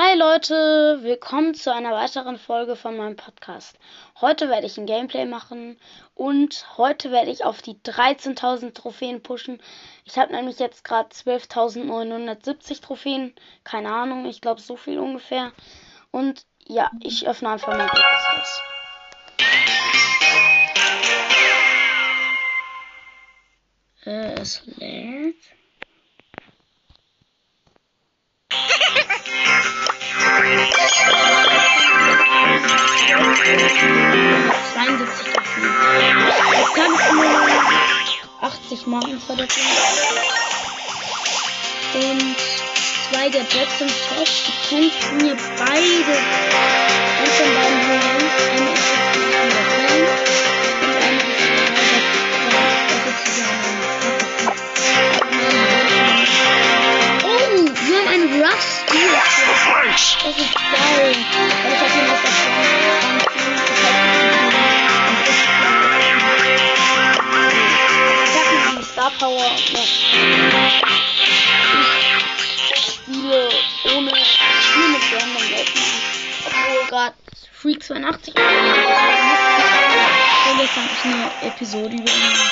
Hi Leute, willkommen zu einer weiteren Folge von meinem Podcast. Heute werde ich ein Gameplay machen und heute werde ich auf die 13.000 Trophäen pushen. Ich habe nämlich jetzt gerade 12.970 Trophäen, keine Ahnung, ich glaube so viel ungefähr. Und ja, ich öffne einfach mal das. Äh, es lädt. 72 Trophäen. Jetzt kann ich nur 80 Marken verdoppeln. Und zwei der Jets im Top. Ich könnte mir beide eins von beiden holen. Eine ist 82 und jetzt habe ich eine Episode über ihn.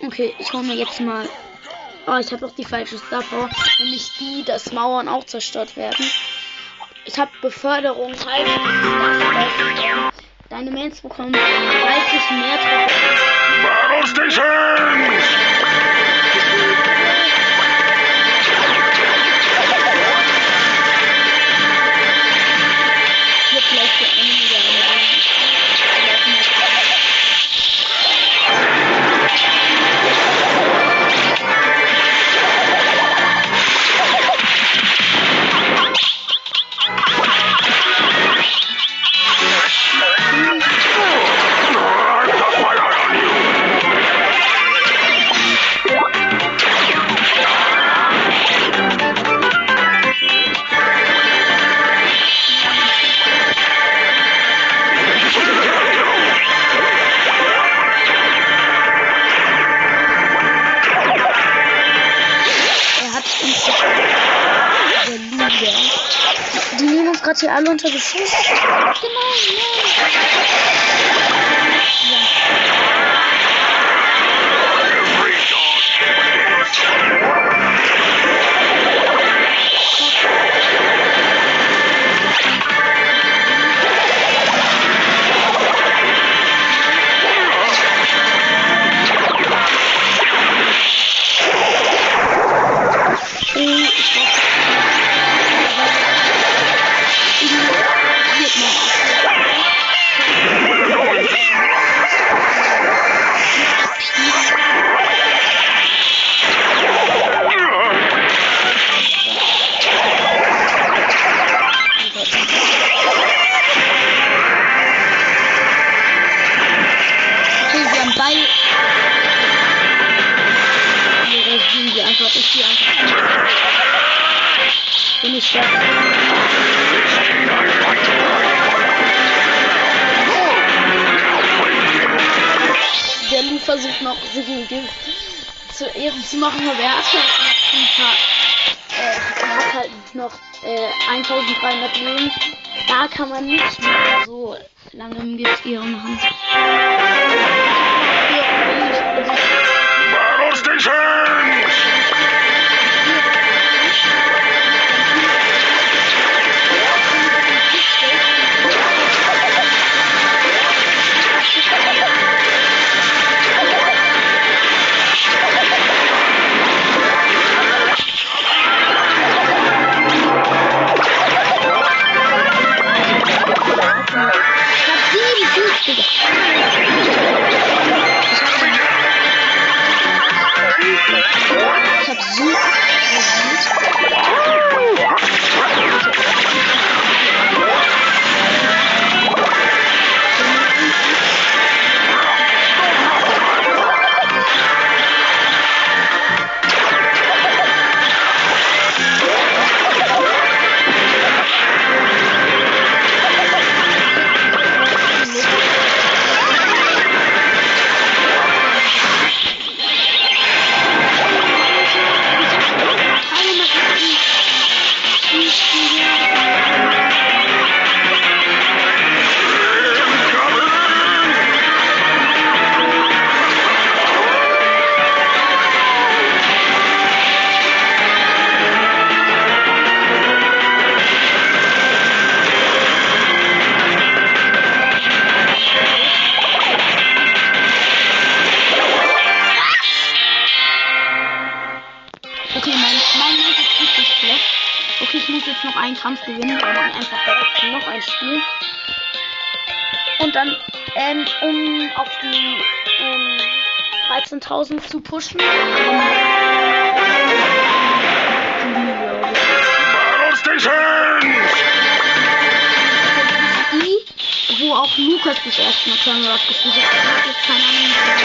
Okay, ich hole mir jetzt mal. Oh, ich habe auch die falsche Star. Nämlich die, dass Mauern auch zerstört werden. Ich habe Beförderung halt. Deine Mails bekommen 30 mehr. Battle Stations! Gerade hier alle unter Beschuss. Genau, ja. Schwer. Der Lu versucht noch, sich im Gift zu Ehren zu machen, aber er hat noch ein paar, äh, er hat halt noch äh, 1300 Leben. Da kann man nicht mehr so lange im Gift Ehren machen. Battle stations! Um auf die ähm, 13.000 zu pushen. Die, wo auch Lukas das erste Mal Turn gespielt hat. Ich hab jetzt keine Ahnung.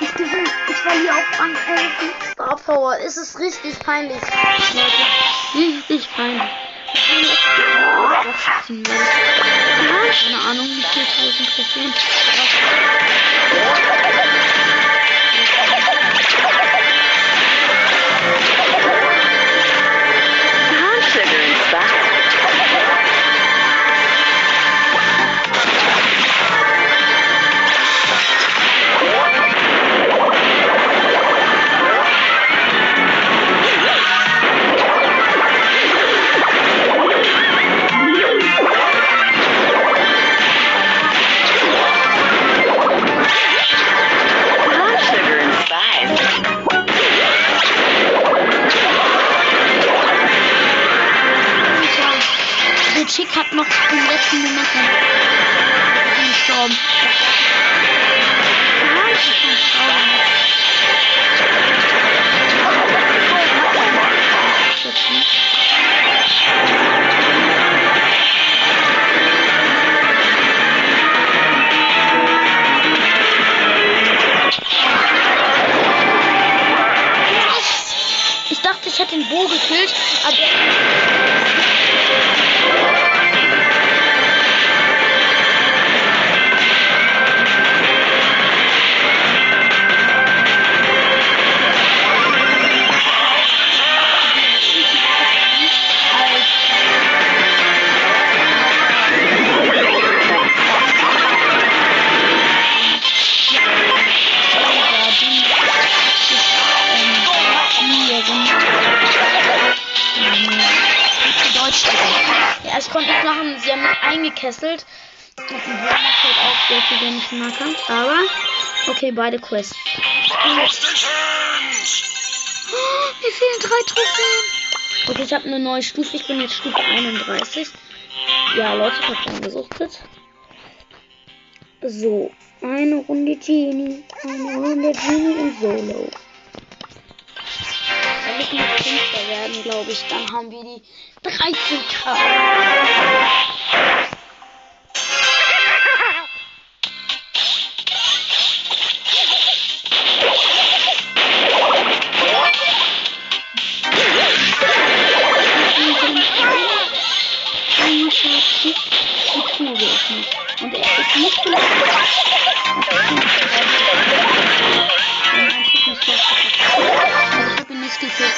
Ich gewinne. Ich verliere auch an äh, Star Power. Es ist richtig peinlich. Richtig peinlich. Keine Ahnung, wie viel tausend Trophäen. Und ein Brawler fällt auch sehr viel, ich Marker. Aber, okay, beide Quests. Oh, mir fehlen drei Trophäen. Okay, ich habe eine neue Stufe. Ich bin jetzt Stufe 31. Ja, Leute, ich habe angesuchtet. So, eine Runde Genie. Eine Runde Genie in Solo. Wenn ich noch Fünfter werden, glaube ich, dann haben wir die 13k.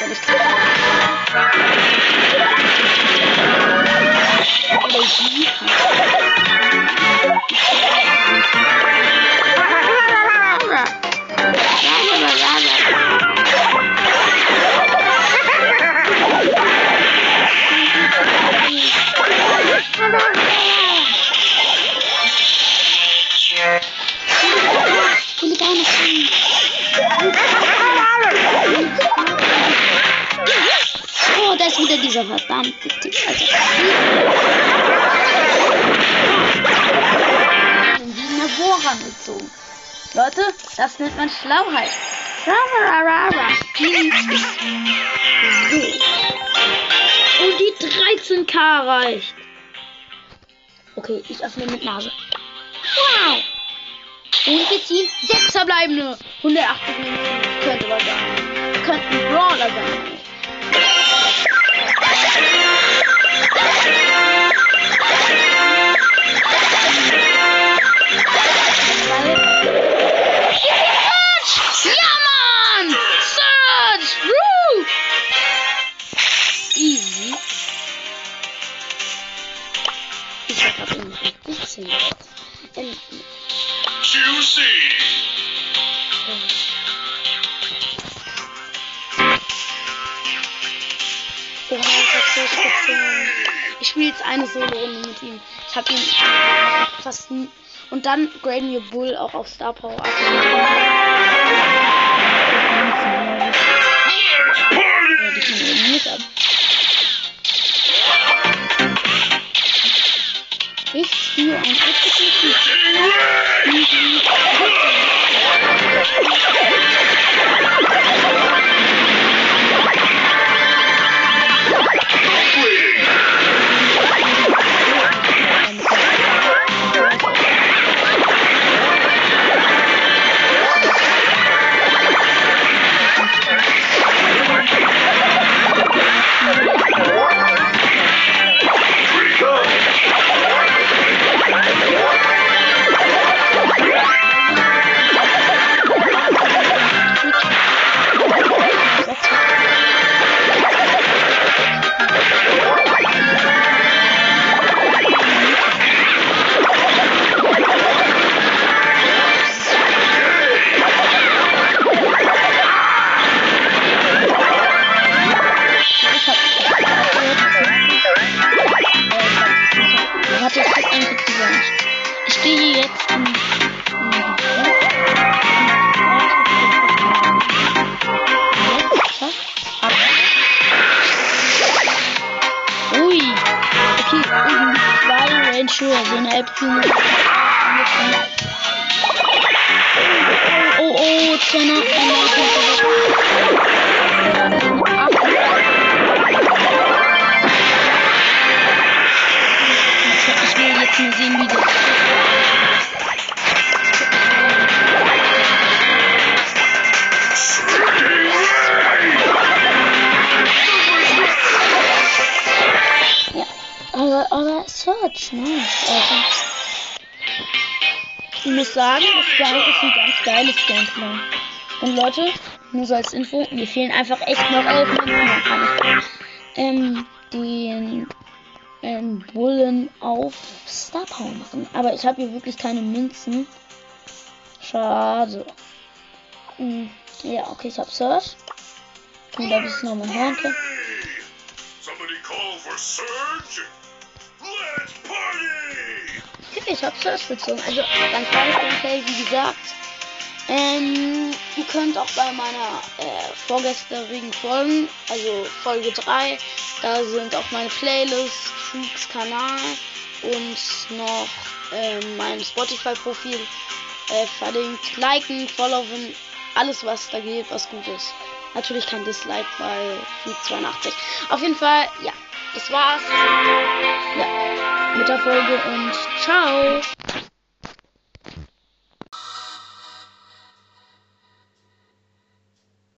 Ihn dieser verdammte Typ. Also, wie eine Bohrer gezogen. Leute, das nennt man Schlauheit. Und die 13k reicht. Okay, ich öffne mit Nase. Wow. Und wir ziehen sechs verbleibende. 180 Minuten. Könnte was sein. Könnte ein Brawler sein. Ist so speziell. Ich spiele jetzt eine Solo-Runde mit ihm. Ich habe ihn fast nie. Und dann graden wir Bull auch auf Star Power ab. Ja, die kann nicht ab. Ich spiele ein Exekutiv. Quick. Das ist ein ganz geiles Gameplay. Und Leute, nur so als Info, mir fehlen einfach echt noch elf Minuten. Ähm, den ähm, Bullen auf Star Power machen. Aber ich habe hier wirklich keine Münzen. Schade. Hm, ja, okay, ich habe Search. Und da es nochmal hören kann. Somebody call for Surge? Ich habe Search bezogen. Also ganz tolles Gameplay, wie gesagt. Ähm, ihr könnt auch bei meiner äh, vorgestrigen Folgen, also Folge 3, da sind auch meine Playlists, Freaks Kanal und noch ähm, mein Spotify-Profil äh, verlinkt. Liken, followen, alles was da geht, was gut ist. Natürlich kein Dislike bei Freak 82. Auf jeden Fall, ja, das war's. Ja, mit der Folge und ciao.